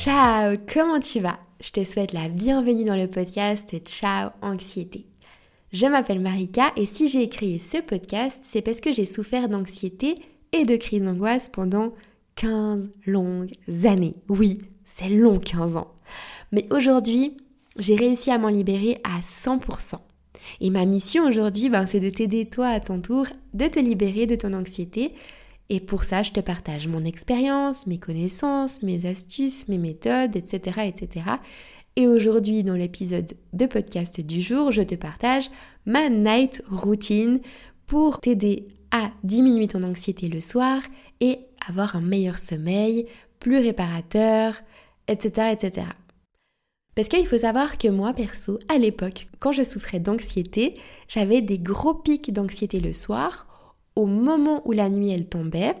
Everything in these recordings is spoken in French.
Ciao, comment tu vas? Je te souhaite la bienvenue dans le podcast Ciao Anxiété. Je m'appelle Marika et si j'ai créé ce podcast, c'est parce que j'ai souffert d'anxiété et de crise d'angoisse pendant 15 longues années. Oui, c'est long 15 ans. Mais aujourd'hui, j'ai réussi à m'en libérer à 100%. Et ma mission aujourd'hui, ben, c'est de t'aider toi à ton tour, de te libérer de ton anxiété et pour ça, je te partage mon expérience, mes connaissances, mes astuces, mes méthodes, etc. etc. Et aujourd'hui, dans l'épisode de podcast du jour, je te partage ma night routine pour t'aider à diminuer ton anxiété le soir et avoir un meilleur sommeil, plus réparateur, etc. etc. Parce qu'il faut savoir que moi, perso, à l'époque, quand je souffrais d'anxiété, j'avais des gros pics d'anxiété le soir au moment où la nuit elle tombait.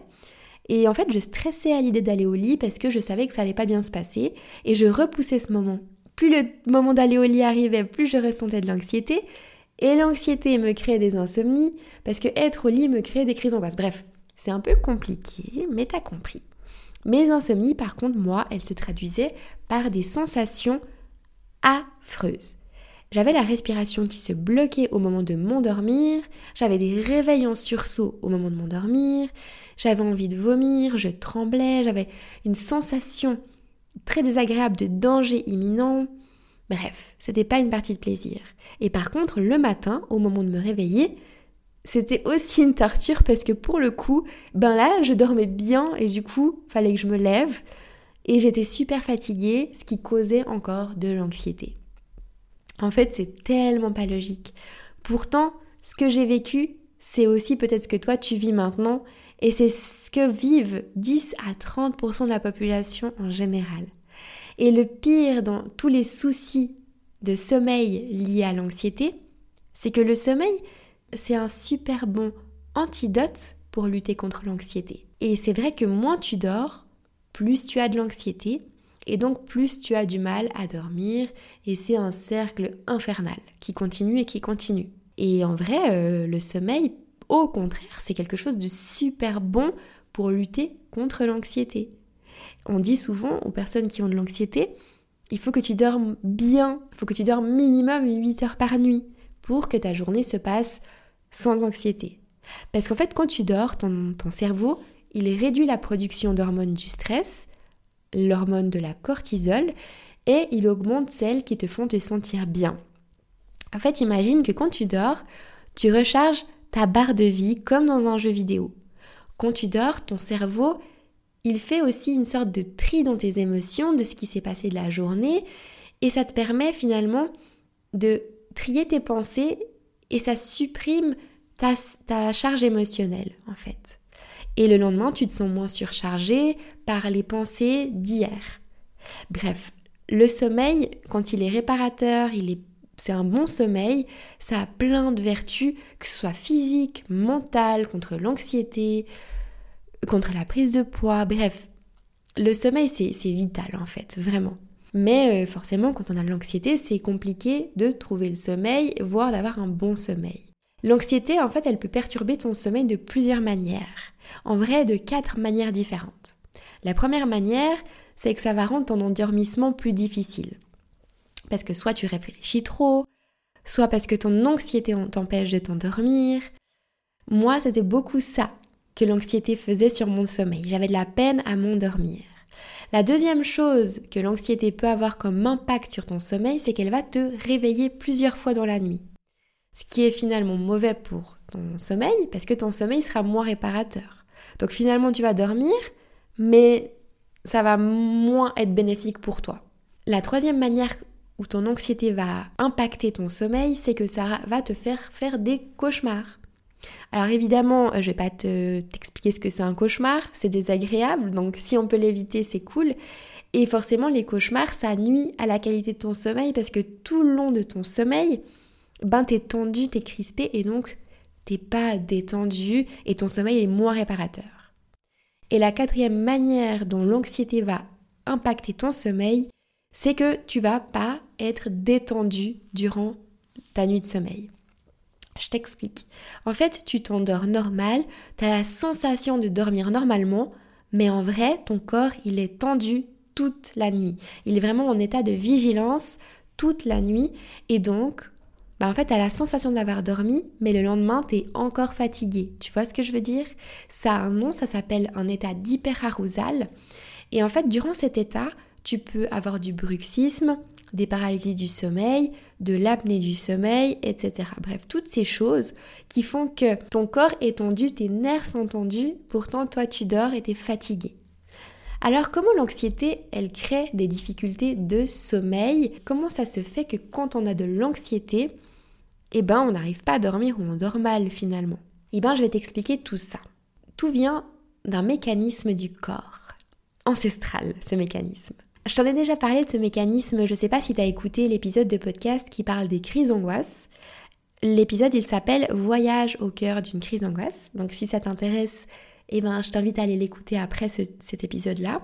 Et en fait, je stressais à l'idée d'aller au lit parce que je savais que ça allait pas bien se passer et je repoussais ce moment. Plus le moment d'aller au lit arrivait, plus je ressentais de l'anxiété et l'anxiété me créait des insomnies parce que être au lit me créait des crises d'angoisse. Bref, c'est un peu compliqué, mais t'as compris. Mes insomnies, par contre, moi, elles se traduisaient par des sensations affreuses. J'avais la respiration qui se bloquait au moment de m'endormir, j'avais des réveils en sursaut au moment de m'endormir, j'avais envie de vomir, je tremblais, j'avais une sensation très désagréable de danger imminent. Bref, c'était pas une partie de plaisir. Et par contre, le matin, au moment de me réveiller, c'était aussi une torture parce que pour le coup, ben là, je dormais bien et du coup, fallait que je me lève et j'étais super fatiguée, ce qui causait encore de l'anxiété. En fait, c'est tellement pas logique. Pourtant, ce que j'ai vécu, c'est aussi peut-être ce que toi tu vis maintenant, et c'est ce que vivent 10 à 30% de la population en général. Et le pire dans tous les soucis de sommeil liés à l'anxiété, c'est que le sommeil, c'est un super bon antidote pour lutter contre l'anxiété. Et c'est vrai que moins tu dors, plus tu as de l'anxiété, et donc plus tu as du mal à dormir et c'est un cercle infernal qui continue et qui continue. Et en vrai, euh, le sommeil, au contraire, c'est quelque chose de super bon pour lutter contre l'anxiété. On dit souvent aux personnes qui ont de l'anxiété, il faut que tu dormes bien, il faut que tu dormes minimum 8 heures par nuit pour que ta journée se passe sans anxiété. Parce qu'en fait, quand tu dors, ton, ton cerveau, il réduit la production d'hormones du stress l'hormone de la cortisol et il augmente celles qui te font te sentir bien. En fait, imagine que quand tu dors, tu recharges ta barre de vie comme dans un jeu vidéo. Quand tu dors, ton cerveau, il fait aussi une sorte de tri dans tes émotions, de ce qui s'est passé de la journée, et ça te permet finalement de trier tes pensées et ça supprime ta, ta charge émotionnelle en fait. Et le lendemain, tu te sens moins surchargé par les pensées d'hier. Bref, le sommeil, quand il est réparateur, il est c'est un bon sommeil, ça a plein de vertus, que ce soit physique, mentale, contre l'anxiété, contre la prise de poids, bref. Le sommeil, c'est vital en fait, vraiment. Mais euh, forcément, quand on a de l'anxiété, c'est compliqué de trouver le sommeil, voire d'avoir un bon sommeil. L'anxiété, en fait, elle peut perturber ton sommeil de plusieurs manières. En vrai, de quatre manières différentes. La première manière, c'est que ça va rendre ton endormissement plus difficile. Parce que soit tu réfléchis trop, soit parce que ton anxiété t'empêche de t'endormir. Moi, c'était beaucoup ça que l'anxiété faisait sur mon sommeil. J'avais de la peine à m'endormir. La deuxième chose que l'anxiété peut avoir comme impact sur ton sommeil, c'est qu'elle va te réveiller plusieurs fois dans la nuit ce qui est finalement mauvais pour ton sommeil parce que ton sommeil sera moins réparateur. Donc finalement tu vas dormir, mais ça va moins être bénéfique pour toi. La troisième manière où ton anxiété va impacter ton sommeil, c'est que ça va te faire faire des cauchemars. Alors évidemment, je vais pas te t'expliquer ce que c'est un cauchemar, c'est désagréable, donc si on peut l'éviter, c'est cool. Et forcément, les cauchemars, ça nuit à la qualité de ton sommeil parce que tout le long de ton sommeil, ben t'es tendu, t'es crispé et donc t'es pas détendu et ton sommeil est moins réparateur. Et la quatrième manière dont l'anxiété va impacter ton sommeil, c'est que tu vas pas être détendu durant ta nuit de sommeil. Je t'explique. En fait, tu t'endors normal, tu as la sensation de dormir normalement, mais en vrai, ton corps, il est tendu toute la nuit. Il est vraiment en état de vigilance toute la nuit et donc bah en fait, tu as la sensation d'avoir dormi, mais le lendemain, tu es encore fatigué. Tu vois ce que je veux dire? Ça a un nom, ça s'appelle un état d'hyperarousal. Et en fait, durant cet état, tu peux avoir du bruxisme, des paralysies du sommeil, de l'apnée du sommeil, etc. Bref, toutes ces choses qui font que ton corps est tendu, tes nerfs sont tendus, pourtant toi tu dors et tu es fatigué. Alors comment l'anxiété, elle crée des difficultés de sommeil? Comment ça se fait que quand on a de l'anxiété, eh ben on n'arrive pas à dormir ou on dort mal finalement Eh ben je vais t'expliquer tout ça. Tout vient d'un mécanisme du corps. Ancestral, ce mécanisme. Je t'en ai déjà parlé de ce mécanisme, je sais pas si tu as écouté l'épisode de podcast qui parle des crises d'angoisse. L'épisode il s'appelle Voyage au cœur d'une crise d'angoisse. Donc si ça t'intéresse, eh ben je t'invite à aller l'écouter après cet épisode-là.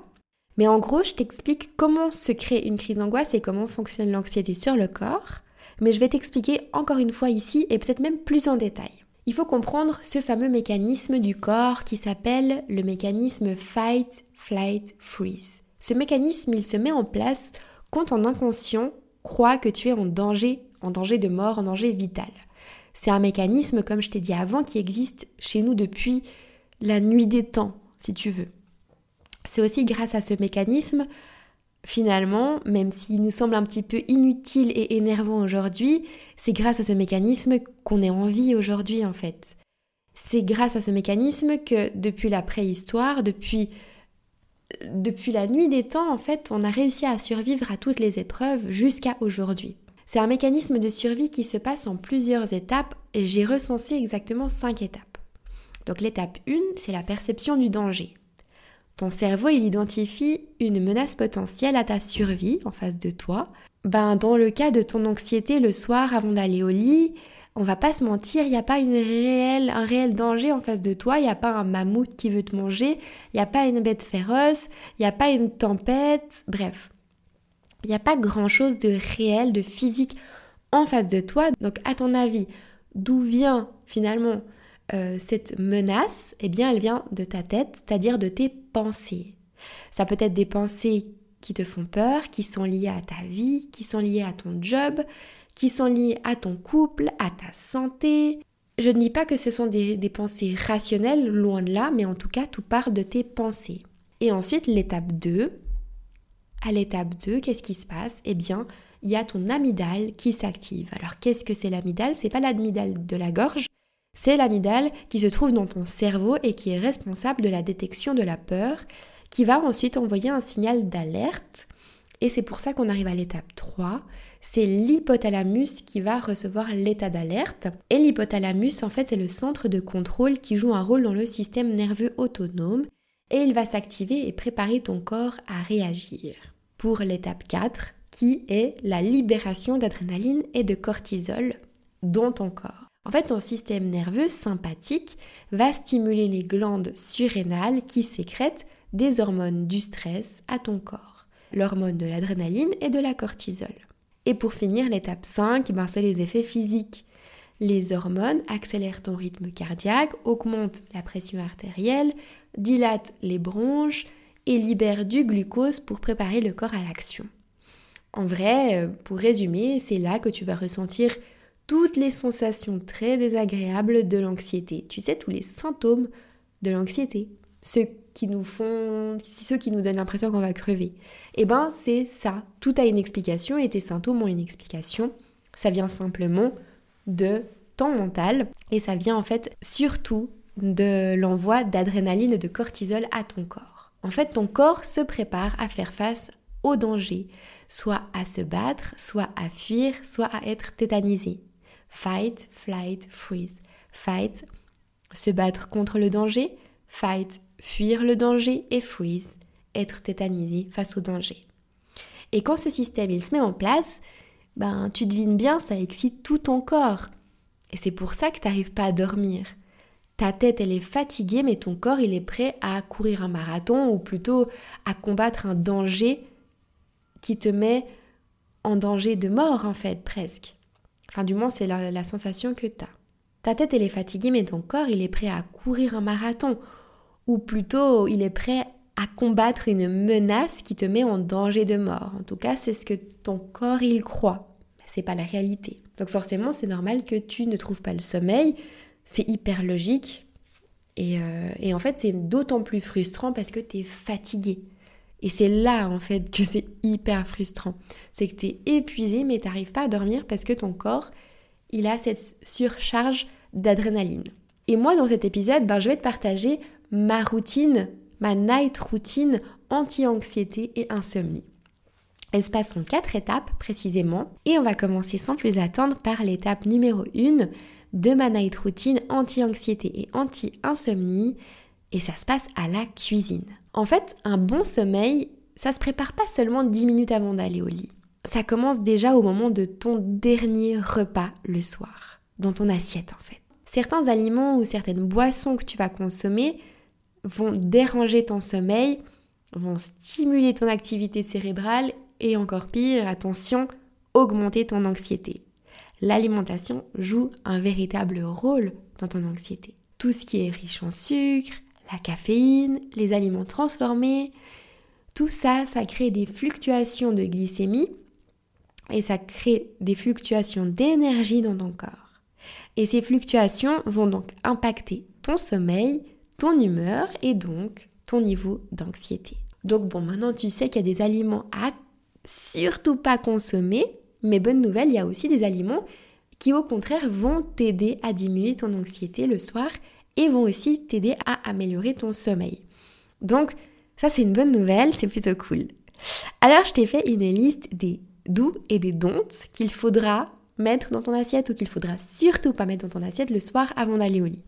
Mais en gros, je t'explique comment se crée une crise d'angoisse et comment fonctionne l'anxiété sur le corps mais je vais t'expliquer encore une fois ici et peut-être même plus en détail. Il faut comprendre ce fameux mécanisme du corps qui s'appelle le mécanisme fight, flight, freeze. Ce mécanisme, il se met en place quand ton inconscient croit que tu es en danger, en danger de mort, en danger vital. C'est un mécanisme, comme je t'ai dit avant, qui existe chez nous depuis la nuit des temps, si tu veux. C'est aussi grâce à ce mécanisme Finalement, même s'il nous semble un petit peu inutile et énervant aujourd'hui, c'est grâce à ce mécanisme qu'on est en vie aujourd'hui en fait. C'est grâce à ce mécanisme que depuis la préhistoire, depuis, depuis la nuit des temps, en fait, on a réussi à survivre à toutes les épreuves jusqu'à aujourd'hui. C'est un mécanisme de survie qui se passe en plusieurs étapes et j'ai recensé exactement cinq étapes. Donc l'étape 1, c'est la perception du danger. Ton cerveau, il identifie une menace potentielle à ta survie en face de toi. Ben, dans le cas de ton anxiété le soir avant d'aller au lit, on va pas se mentir, il n'y a pas une réelle, un réel danger en face de toi, il n'y a pas un mammouth qui veut te manger, il n'y a pas une bête féroce, il n'y a pas une tempête, bref. Il n'y a pas grand-chose de réel, de physique en face de toi. Donc à ton avis, d'où vient finalement euh, cette menace, eh bien, elle vient de ta tête, c'est-à-dire de tes pensées. Ça peut être des pensées qui te font peur, qui sont liées à ta vie, qui sont liées à ton job, qui sont liées à ton couple, à ta santé. Je ne dis pas que ce sont des, pensées rationnelles, loin de là, mais en tout cas, tout part de tes pensées. Et ensuite, l'étape 2. À l'étape 2, qu'est-ce qui se passe? Eh bien, il y a ton amygdale qui s'active. Alors, qu'est-ce que c'est l'amygdale? C'est pas l'amygdale de la gorge, c'est l'amygdale qui se trouve dans ton cerveau et qui est responsable de la détection de la peur, qui va ensuite envoyer un signal d'alerte. Et c'est pour ça qu'on arrive à l'étape 3. C'est l'hypothalamus qui va recevoir l'état d'alerte. Et l'hypothalamus, en fait, c'est le centre de contrôle qui joue un rôle dans le système nerveux autonome. Et il va s'activer et préparer ton corps à réagir. Pour l'étape 4, qui est la libération d'adrénaline et de cortisol dans ton corps. En fait, ton système nerveux sympathique va stimuler les glandes surrénales qui sécrètent des hormones du stress à ton corps, l'hormone de l'adrénaline et de la cortisol. Et pour finir, l'étape 5, ben, c'est les effets physiques. Les hormones accélèrent ton rythme cardiaque, augmentent la pression artérielle, dilatent les bronches et libèrent du glucose pour préparer le corps à l'action. En vrai, euh, pour résumer, c'est là que tu vas ressentir toutes les sensations très désagréables de l'anxiété. Tu sais, tous les symptômes de l'anxiété. Ceux qui nous font, ceux qui nous donnent l'impression qu'on va crever. Eh ben, c'est ça. Tout a une explication et tes symptômes ont une explication. Ça vient simplement de ton mental et ça vient en fait surtout de l'envoi d'adrénaline et de cortisol à ton corps. En fait, ton corps se prépare à faire face au danger, soit à se battre, soit à fuir, soit à être tétanisé. Fight, flight, freeze. Fight, se battre contre le danger. Fight, fuir le danger. Et freeze, être tétanisé face au danger. Et quand ce système il se met en place, ben tu devines bien, ça excite tout ton corps. Et c'est pour ça que tu n'arrives pas à dormir. Ta tête, elle est fatiguée, mais ton corps, il est prêt à courir un marathon ou plutôt à combattre un danger qui te met en danger de mort, en fait, presque. Enfin, du moins, c'est la, sensation que tu as. Ta tête, elle est fatiguée, mais ton corps, il est prêt à courir un marathon. Ou plutôt, il est prêt à combattre une menace qui te met en danger de mort. En tout cas, c'est ce que ton corps il croit. C'est pas la réalité. Donc forcément, c'est normal que tu ne trouves pas le sommeil. C'est hyper logique. Et, euh, et en fait, c'est d'autant plus frustrant parce que tu es fatigué. Et c'est là en fait que c'est hyper frustrant. C'est que tu es épuisé mais tu n'arrives pas à dormir parce que ton corps, il a cette surcharge d'adrénaline. Et moi dans cet épisode, ben, je vais te partager ma routine ma night routine anti-anxiété et insomnie. Elle se passe en quatre étapes précisément et on va commencer sans plus attendre par l'étape numéro 1 de ma night routine anti-anxiété et anti-insomnie et ça se passe à la cuisine. En fait, un bon sommeil, ça se prépare pas seulement 10 minutes avant d'aller au lit. Ça commence déjà au moment de ton dernier repas le soir, dans ton assiette en fait. Certains aliments ou certaines boissons que tu vas consommer vont déranger ton sommeil, vont stimuler ton activité cérébrale et encore pire, attention, augmenter ton anxiété. L'alimentation joue un véritable rôle dans ton anxiété. Tout ce qui est riche en sucre, la caféine, les aliments transformés, tout ça, ça crée des fluctuations de glycémie et ça crée des fluctuations d'énergie dans ton corps. Et ces fluctuations vont donc impacter ton sommeil, ton humeur et donc ton niveau d'anxiété. Donc bon, maintenant tu sais qu'il y a des aliments à surtout pas consommer, mais bonne nouvelle, il y a aussi des aliments qui au contraire vont t'aider à diminuer ton anxiété le soir et vont aussi t'aider à améliorer ton sommeil. Donc ça c'est une bonne nouvelle, c'est plutôt cool. Alors je t'ai fait une liste des doux et des don'ts qu'il faudra mettre dans ton assiette ou qu'il faudra surtout pas mettre dans ton assiette le soir avant d'aller au lit.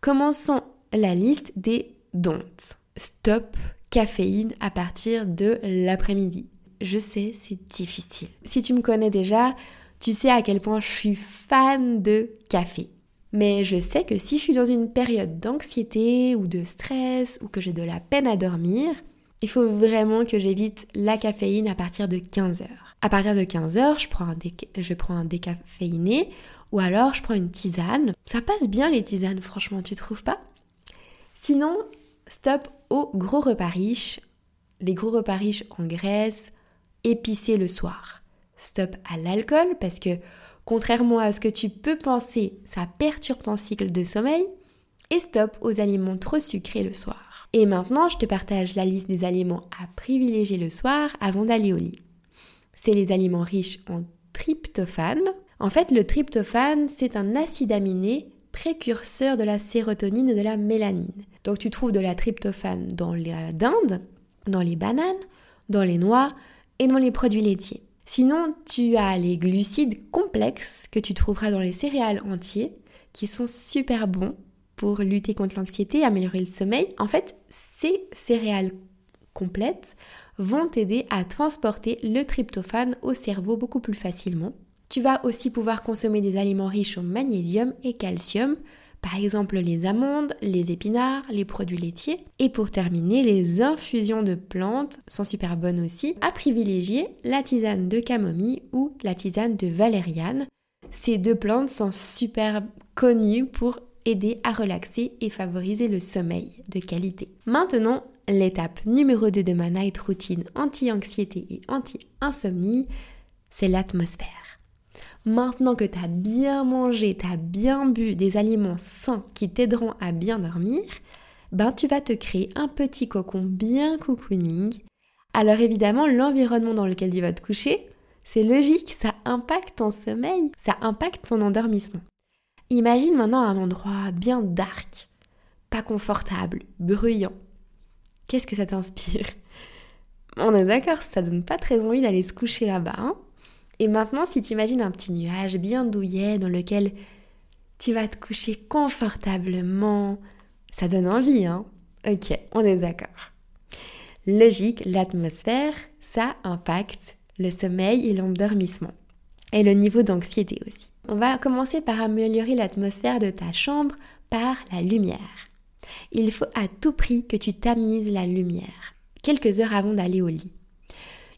Commençons la liste des don'ts. Stop caféine à partir de l'après-midi. Je sais, c'est difficile. Si tu me connais déjà, tu sais à quel point je suis fan de café. Mais je sais que si je suis dans une période d'anxiété ou de stress ou que j'ai de la peine à dormir, il faut vraiment que j'évite la caféine à partir de 15h. À partir de 15h, je prends un, je prends un décaféiné ou alors je prends une tisane. Ça passe bien les tisanes, franchement, tu trouves pas? Sinon, stop aux gros repas riches, les gros repas riches en graisse, épicés le soir. Stop à l'alcool parce que contrairement à ce que tu peux penser, ça perturbe ton cycle de sommeil. Et stop aux aliments trop sucrés le soir. Et maintenant, je te partage la liste des aliments à privilégier le soir avant d'aller au lit. C'est les aliments riches en tryptophane. En fait, le tryptophane, c'est un acide aminé précurseur de la sérotonine et de la mélanine. Donc tu trouves de la tryptophane dans la dinde, dans les bananes, dans les noix et dans les produits laitiers. Sinon, tu as les glucides complexes que tu trouveras dans les céréales entiers qui sont super bons pour lutter contre l'anxiété, améliorer le sommeil. En fait, ces céréales complètes vont t'aider à transporter le tryptophane au cerveau beaucoup plus facilement tu vas aussi pouvoir consommer des aliments riches en magnésium et calcium, par exemple les amandes, les épinards, les produits laitiers. Et pour terminer, les infusions de plantes sont super bonnes aussi. À privilégier la tisane de camomille ou la tisane de valériane. Ces deux plantes sont super connues pour aider à relaxer et favoriser le sommeil de qualité. Maintenant, l'étape numéro 2 de ma night routine anti-anxiété et anti-insomnie, c'est l'atmosphère. Maintenant que tu as bien mangé, tu as bien bu des aliments sains qui t'aideront à bien dormir, ben tu vas te créer un petit cocon bien cocooning. Alors évidemment, l'environnement dans lequel tu vas te coucher, c'est logique, ça impacte ton sommeil, ça impacte ton endormissement. Imagine maintenant un endroit bien dark, pas confortable, bruyant. Qu'est-ce que ça t'inspire? On est d'accord, ça donne pas très envie d'aller se coucher là-bas. Hein? Et maintenant, si tu imagines un petit nuage bien douillet dans lequel tu vas te coucher confortablement, ça donne envie, hein Ok, on est d'accord. Logique, l'atmosphère, ça impacte le sommeil et l'endormissement. Et le niveau d'anxiété aussi. On va commencer par améliorer l'atmosphère de ta chambre par la lumière. Il faut à tout prix que tu tamises la lumière, quelques heures avant d'aller au lit.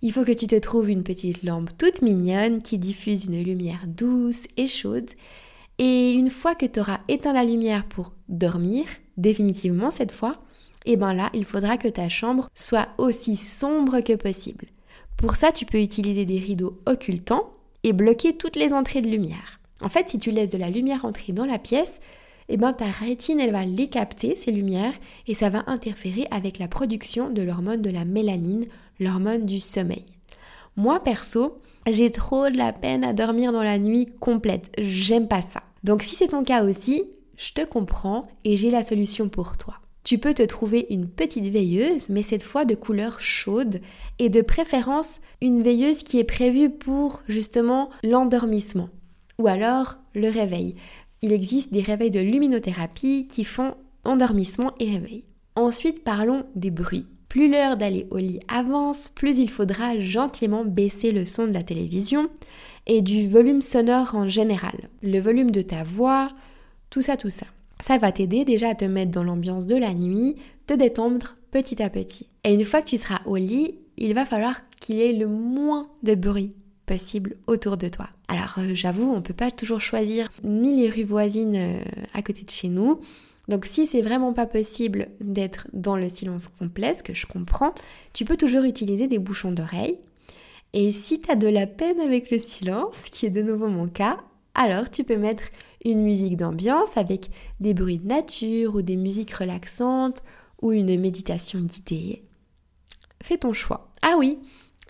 Il faut que tu te trouves une petite lampe toute mignonne qui diffuse une lumière douce et chaude. Et une fois que tu auras éteint la lumière pour dormir, définitivement cette fois, et bien là, il faudra que ta chambre soit aussi sombre que possible. Pour ça, tu peux utiliser des rideaux occultants et bloquer toutes les entrées de lumière. En fait, si tu laisses de la lumière entrer dans la pièce, eh ben, ta rétine, va les capter, ces lumières, et ça va interférer avec la production de l'hormone de la mélanine, l'hormone du sommeil. Moi, perso, j'ai trop de la peine à dormir dans la nuit complète. J'aime pas ça. Donc si c'est ton cas aussi, je te comprends et j'ai la solution pour toi. Tu peux te trouver une petite veilleuse, mais cette fois de couleur chaude et de préférence une veilleuse qui est prévue pour justement l'endormissement ou alors le réveil. Il existe des réveils de luminothérapie qui font endormissement et réveil. Ensuite, parlons des bruits. Plus l'heure d'aller au lit avance, plus il faudra gentiment baisser le son de la télévision et du volume sonore en général. Le volume de ta voix, tout ça, tout ça. Ça va t'aider déjà à te mettre dans l'ambiance de la nuit, te détendre petit à petit. Et une fois que tu seras au lit, il va falloir qu'il y ait le moins de bruit possible autour de toi. Alors euh, j'avoue, on ne peut pas toujours choisir ni les rues voisines euh, à côté de chez nous, donc si c'est vraiment pas possible d'être dans le silence complet, ce que je comprends, tu peux toujours utiliser des bouchons d'oreille. Et si tu as de la peine avec le silence, qui est de nouveau mon cas, alors tu peux mettre une musique d'ambiance avec des bruits de nature ou des musiques relaxantes ou une méditation guidée. Fais ton choix. Ah oui,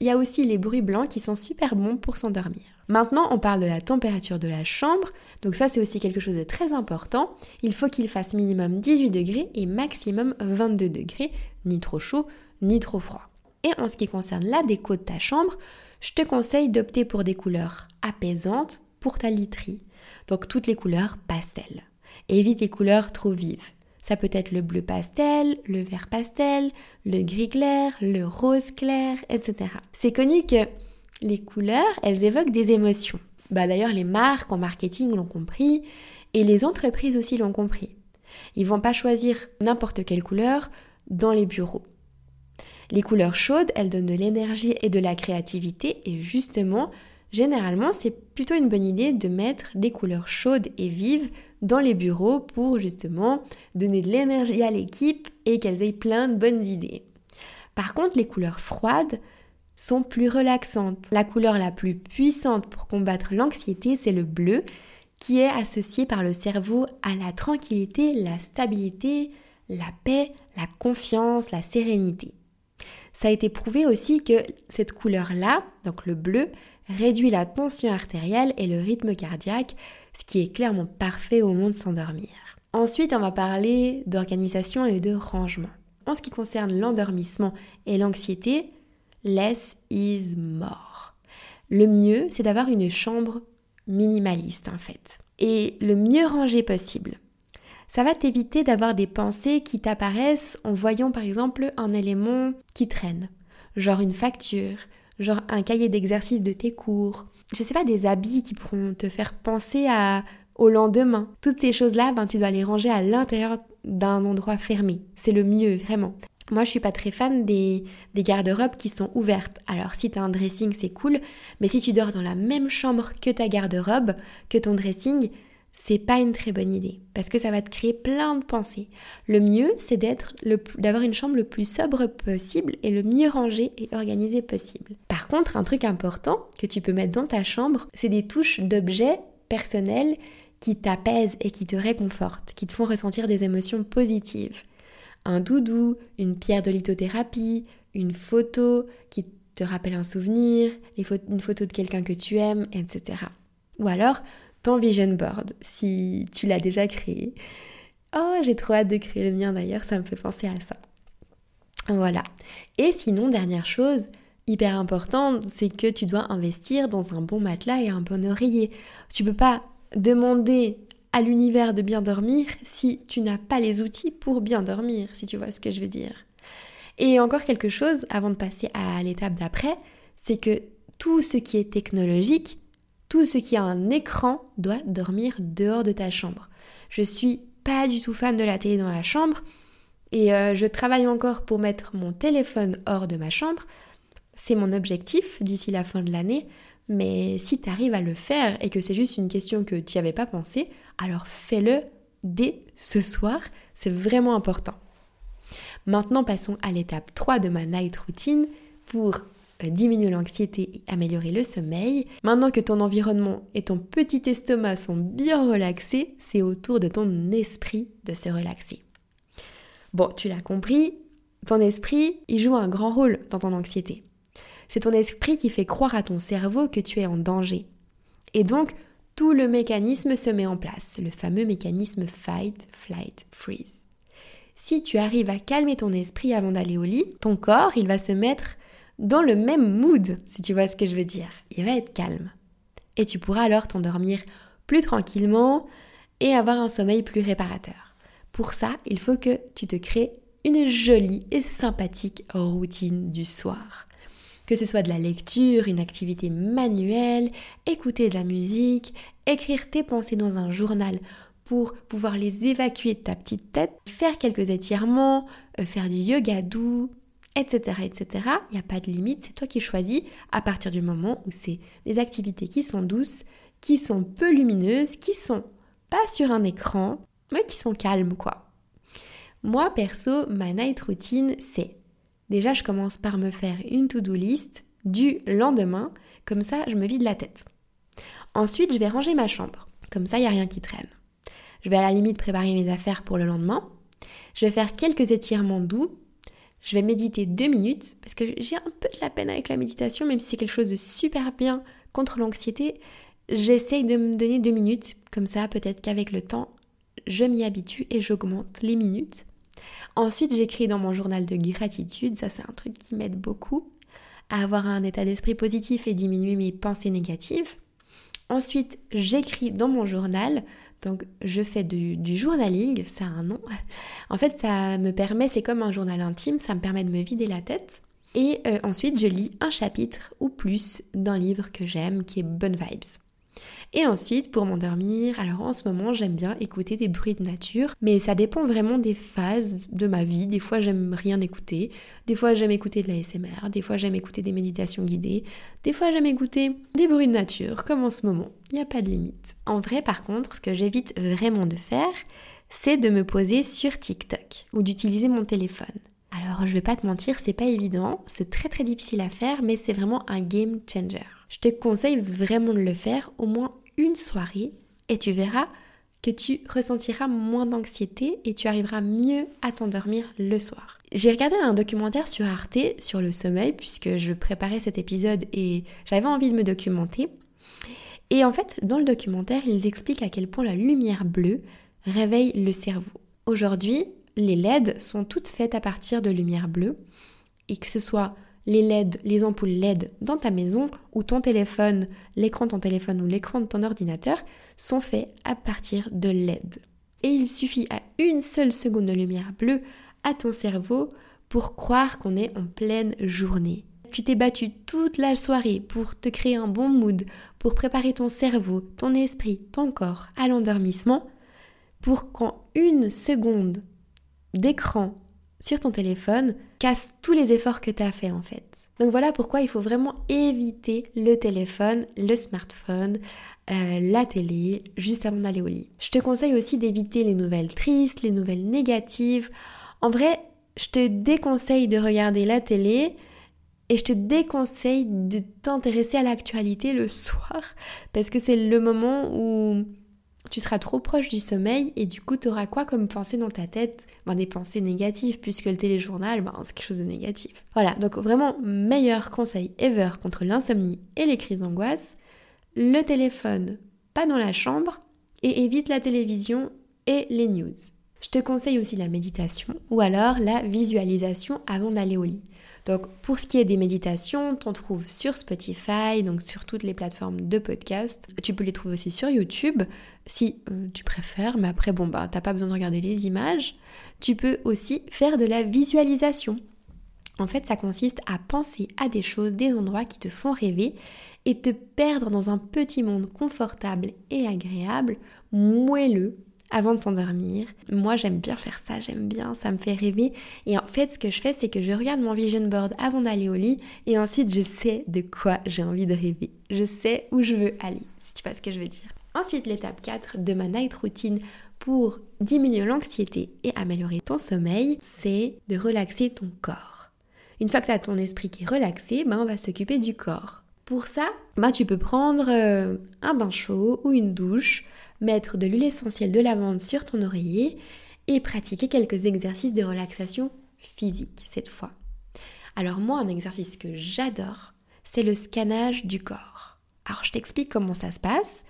il y a aussi les bruits blancs qui sont super bons pour s'endormir. Maintenant, on parle de la température de la chambre. Donc ça, c'est aussi quelque chose de très important. Il faut qu'il fasse minimum 18 degrés et maximum 22 degrés, ni trop chaud, ni trop froid. Et en ce qui concerne la déco de ta chambre, je te conseille d'opter pour des couleurs apaisantes pour ta literie. Donc toutes les couleurs pastel. Évite les couleurs trop vives. Ça peut être le bleu pastel, le vert pastel, le gris clair, le rose clair, etc. C'est connu que les couleurs, elles évoquent des émotions. Bah d'ailleurs, les marques en marketing l'ont compris et les entreprises aussi l'ont compris. Ils vont pas choisir n'importe quelle couleur dans les bureaux. Les couleurs chaudes, elles donnent de l'énergie et de la créativité et justement, généralement, c'est plutôt une bonne idée de mettre des couleurs chaudes et vives dans les bureaux pour justement donner de l'énergie à l'équipe et qu'elles aient plein de bonnes idées. Par contre, les couleurs froides, sont plus relaxantes. La couleur la plus puissante pour combattre l'anxiété, c'est le bleu, qui est associé par le cerveau à la tranquillité, la stabilité, la paix, la confiance, la sérénité. Ça a été prouvé aussi que cette couleur-là, donc le bleu, réduit la tension artérielle et le rythme cardiaque, ce qui est clairement parfait au moment de s'endormir. Ensuite, on va parler d'organisation et de rangement. En ce qui concerne l'endormissement et l'anxiété, less is more. Le mieux, c'est d'avoir une chambre minimaliste en fait. Et le mieux rangé possible. Ça va t'éviter d'avoir des pensées qui t'apparaissent en voyant par exemple un élément qui traîne, genre une facture, genre un cahier d'exercice de tes cours, je sais pas, des habits qui pourront te faire penser à, au lendemain. Toutes ces choses-là, ben, tu dois les ranger à l'intérieur d'un endroit fermé. C'est le mieux, vraiment. Moi, je suis pas très fan des, des garde-robes qui sont ouvertes. Alors, si tu as un dressing, c'est cool, mais si tu dors dans la même chambre que ta garde-robe, que ton dressing, c'est pas une très bonne idée parce que ça va te créer plein de pensées. Le mieux, c'est d'être d'avoir une chambre le plus sobre possible et le mieux rangée et organisée possible. Par contre, un truc important que tu peux mettre dans ta chambre, c'est des touches d'objets personnels qui t'apaisent et qui te réconfortent, qui te font ressentir des émotions positives un doudou, une pierre de lithothérapie, une photo qui te rappelle un souvenir, une photo de quelqu'un que tu aimes, etc. Ou alors ton vision board, si tu l'as déjà créé. Oh, j'ai trop hâte de créer le mien d'ailleurs, ça me fait penser à ça. Voilà. Et sinon, dernière chose, hyper importante, c'est que tu dois investir dans un bon matelas et un bon oreiller. Tu peux pas demander l'univers de bien dormir si tu n'as pas les outils pour bien dormir, si tu vois ce que je veux dire. Et encore quelque chose avant de passer à l'étape d'après, c'est que tout ce qui est technologique, tout ce qui a un écran doit dormir dehors de ta chambre. Je suis pas du tout fan de la télé dans la chambre et euh, je travaille encore pour mettre mon téléphone hors de ma chambre. C'est mon objectif d'ici la fin de l'année mais si tu arrives à le faire et que c'est juste une question que tu n'y avais pas pensé, alors fais-le dès ce soir, c'est vraiment important. Maintenant, passons à l'étape 3 de ma night routine pour euh, diminuer l'anxiété et améliorer le sommeil. Maintenant que ton environnement et ton petit estomac sont bien relaxés, c'est au tour de ton esprit de se relaxer. Bon, tu l'as compris, ton esprit, il joue un grand rôle dans ton anxiété. C'est ton esprit qui fait croire à ton cerveau que tu es en danger. Et donc, tout le mécanisme se met en place, le fameux mécanisme fight, flight, freeze. Si tu arrives à calmer ton esprit avant d'aller au lit, ton corps, il va se mettre dans le même mood, si tu vois ce que je veux dire. Il va être calme. Et tu pourras alors t'endormir plus tranquillement et avoir un sommeil plus réparateur. Pour ça, il faut que tu te crées une jolie et sympathique routine du soir. Que ce soit de la lecture, une activité manuelle, écouter de la musique, écrire tes pensées dans un journal pour pouvoir les évacuer de ta petite tête, faire quelques étirements, euh, faire du yoga doux, etc. etc. Il n'y a pas de limite, c'est toi qui choisis à partir du moment où c'est des activités qui sont douces, qui sont peu lumineuses, qui sont pas sur un écran, mais qui sont calmes quoi. Moi perso, ma night routine, c'est déjà je commence par me faire une to-do list du lendemain, comme ça je me vide la tête. Ensuite, je vais ranger ma chambre, comme ça il n'y a rien qui traîne. Je vais à la limite préparer mes affaires pour le lendemain. Je vais faire quelques étirements doux je vais méditer deux minutes parce que j'ai un peu de la peine avec la méditation, même si c'est quelque chose de super bien contre l'anxiété. J'essaye de me donner deux minutes, comme ça peut-être qu'avec le temps, je m'y habitue et j'augmente les minutes. Ensuite, j'écris dans mon journal de gratitude, ça c'est un truc qui m'aide beaucoup à avoir un état d'esprit positif et diminuer mes pensées négatives. Ensuite, j'écris dans mon journal donc je fais du, journaling, ça a un nom. En fait, ça me permet, c'est comme un journal intime, ça me permet de me vider la tête. Et euh, ensuite, je lis un chapitre ou plus d'un livre que j'aime, qui est Bonne Vibes. Et ensuite, pour m'endormir, alors en ce moment, j'aime bien écouter des bruits de nature, mais ça dépend vraiment des phases de ma vie. Des fois, j'aime rien écouter, des fois, j'aime écouter de la SMR, des fois, j'aime écouter des méditations guidées, des fois, j'aime écouter des bruits de nature, comme en ce moment. Il n'y a pas de limite. En vrai, par contre, ce que j'évite vraiment de faire, c'est de me poser sur TikTok ou d'utiliser mon téléphone. Alors, je vais pas te mentir, c'est pas évident, c'est très très difficile à faire, mais c'est vraiment un game changer. Je te conseille vraiment de le faire au moins une soirée et tu verras que tu ressentiras moins d'anxiété et tu arriveras mieux à t'endormir le soir. J'ai regardé un documentaire sur Arte sur le sommeil puisque je préparais cet épisode et j'avais envie de me documenter. Et en fait, dans le documentaire, ils expliquent à quel point la lumière bleue réveille le cerveau. Aujourd'hui, les LED sont toutes faites à partir de lumière bleue et que ce soit les LED, les ampoules LED dans ta maison ou ton téléphone, l'écran de ton téléphone ou l'écran de ton ordinateur sont faits à partir de LED. Et il suffit à une seule seconde de lumière bleue à ton cerveau pour croire qu'on est en pleine journée. Tu t'es battu toute la soirée pour te créer un bon mood, pour préparer ton cerveau, ton esprit, ton corps à l'endormissement, pour qu'en une seconde d'écran sur ton téléphone casse tous les efforts que tu as fait en fait. Donc voilà pourquoi il faut vraiment éviter le téléphone, le smartphone, euh, la télé juste avant d'aller au lit. Je te conseille aussi d'éviter les nouvelles tristes, les nouvelles négatives. En vrai, je te déconseille de regarder la télé et je te déconseille de t'intéresser à l'actualité le soir parce que c'est le moment où tu seras trop proche du sommeil et du coup tu auras quoi comme pensée dans ta tête? Ben, Des pensées négatives puisque le téléjournal ben, c'est quelque chose de négatif. Voilà, donc vraiment meilleur conseil ever contre l'insomnie et les crises d'angoisse, le téléphone pas dans la chambre et évite la télévision et les news. Je te conseille aussi la méditation ou alors la visualisation avant d'aller au lit. Donc pour ce qui est des méditations, t'en trouves sur Spotify, donc sur toutes les plateformes de podcast. Tu peux les trouver aussi sur YouTube si euh, tu préfères, mais après bon bah t'as pas besoin de regarder les images. Tu peux aussi faire de la visualisation. En fait, ça consiste à penser à des choses, des endroits qui te font rêver et te perdre dans un petit monde confortable et agréable, moelleux, avant de t'endormir. Moi, j'aime bien faire ça, j'aime bien, ça me fait rêver. Et en fait, ce que je fais, c'est que je regarde mon vision board avant d'aller au lit et ensuite, je sais de quoi j'ai envie de rêver. Je sais où je veux aller, si tu vois ce que je veux dire. Ensuite, l'étape 4 de ma night routine pour diminuer l'anxiété et améliorer ton sommeil, c'est de relaxer ton corps. Une fois que tu as ton esprit qui est relaxé, ben on va s'occuper du corps. Pour ça, ben tu peux prendre euh, un bain chaud ou une douche, mettre de l'huile essentielle de lavande sur ton oreiller et pratiquer quelques exercices de relaxation physique cette fois. Alors moi, un exercice que j'adore, c'est le scannage du corps. Alors je t'explique comment ça se passe.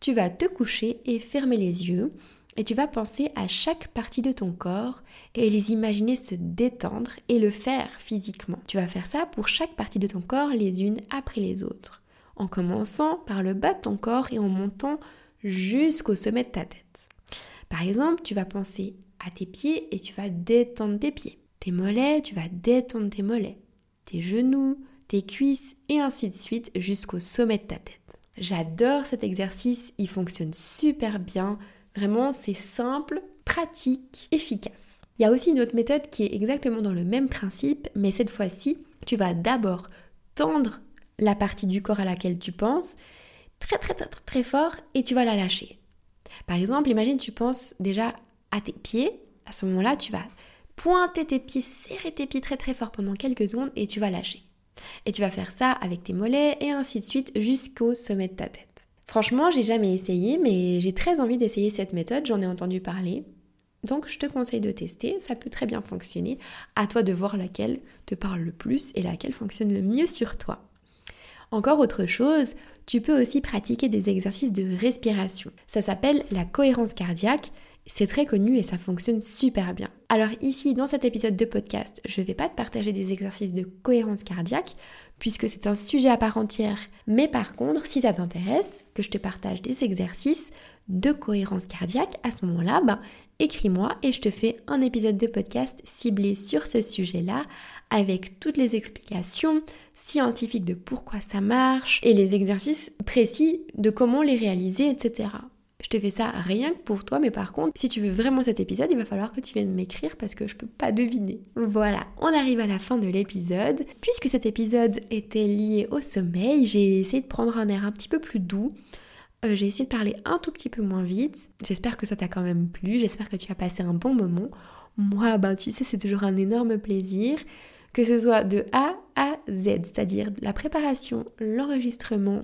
Tu vas te coucher et fermer les yeux et tu vas penser à chaque partie de ton corps et les imaginer se détendre et le faire physiquement. Tu vas faire ça pour chaque partie de ton corps les unes après les autres, en commençant par le bas de ton corps et en montant jusqu'au sommet de ta tête. Par exemple, tu vas penser à tes pieds et tu vas détendre tes pieds. Tes mollets, tu vas détendre tes mollets. Tes genoux, tes cuisses et ainsi de suite jusqu'au sommet de ta tête. J'adore cet exercice, il fonctionne super bien Vraiment, c'est simple, pratique, efficace. Il y a aussi une autre méthode qui est exactement dans le même principe, mais cette fois-ci, tu vas d'abord tendre la partie du corps à laquelle tu penses très très très très, fort et tu vas la lâcher. Par exemple, imagine tu penses déjà à tes pieds. À ce moment-là, tu vas pointer tes pieds, serrer tes pieds très très fort pendant quelques secondes et tu vas lâcher. Et tu vas faire ça avec tes mollets et ainsi de suite jusqu'au sommet de ta tête. Franchement, j'ai jamais essayé, mais j'ai très envie d'essayer cette méthode, j'en ai entendu parler. Donc je te conseille de tester, ça peut très bien fonctionner. À toi de voir laquelle te parle le plus et laquelle fonctionne le mieux sur toi. Encore autre chose, tu peux aussi pratiquer des exercices de respiration. Ça s'appelle la cohérence cardiaque c'est très connu et ça fonctionne super bien. Alors ici, dans cet épisode de podcast, je ne vais pas te partager des exercices de cohérence cardiaque, puisque c'est un sujet à part entière. Mais par contre, si ça t'intéresse, que je te partage des exercices de cohérence cardiaque, à ce moment-là, ben, écris-moi et je te fais un épisode de podcast ciblé sur ce sujet-là, avec toutes les explications scientifiques de pourquoi ça marche et les exercices précis de comment les réaliser, etc. Je te fais ça rien que pour toi, mais par contre, si tu veux vraiment cet épisode, il va falloir que tu viennes m'écrire parce que je peux pas deviner. Voilà, on arrive à la fin de l'épisode. Puisque cet épisode était lié au sommeil, j'ai essayé de prendre un air un petit peu plus doux. Euh, j'ai essayé de parler un tout petit peu moins vite. J'espère que ça t'a quand même plu. J'espère que tu as passé un bon moment. Moi, ben tu sais, c'est toujours un énorme plaisir. Que ce soit de A à Z, c'est-à-dire la préparation, l'enregistrement,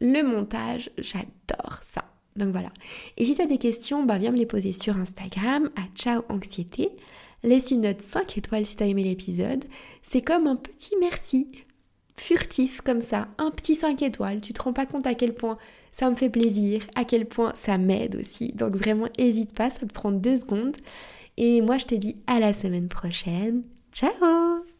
le montage, j'adore ça. Donc voilà. Et si tu as des questions, bah viens me les poser sur Instagram à ciao anxiété. Laisse une note 5 étoiles si tu as aimé l'épisode. C'est comme un petit merci furtif comme ça, un petit 5 étoiles. Tu te rends pas compte à quel point ça me fait plaisir, à quel point ça m'aide aussi. Donc vraiment, n'hésite pas, ça te prend deux secondes. Et moi, je te dis à la semaine prochaine. Ciao